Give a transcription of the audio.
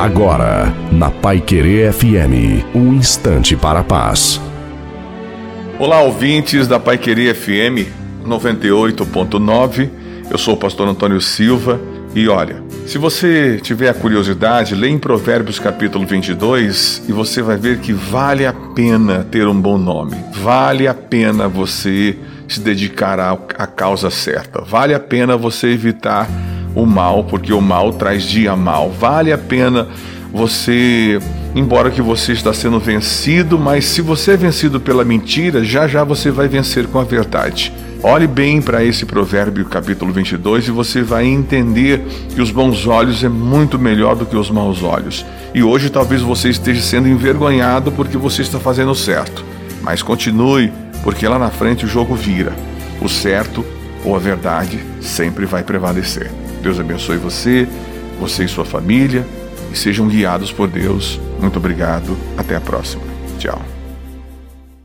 Agora, na Pai Querer FM, um instante para a paz. Olá, ouvintes da Pai Querer FM 98.9. Eu sou o pastor Antônio Silva e olha, se você tiver a curiosidade, leia em Provérbios capítulo 22 e você vai ver que vale a pena ter um bom nome. Vale a pena você se dedicar à, causa certa. Vale a pena você evitar o mal, porque o mal traz dia mal. Vale a pena você, embora que você está sendo vencido, mas se você é vencido pela mentira, já já você vai vencer com a verdade. Olhe bem para esse provérbio capítulo 22 e você vai entender que os bons olhos é muito melhor do que os maus olhos. E hoje talvez você esteja sendo envergonhado porque você está fazendo certo. Mas continue, porque lá na frente o jogo vira. O certo ou a verdade sempre vai prevalecer. Deus abençoe você, você e sua família e sejam guiados por Deus. Muito obrigado. Até a próxima. Tchau.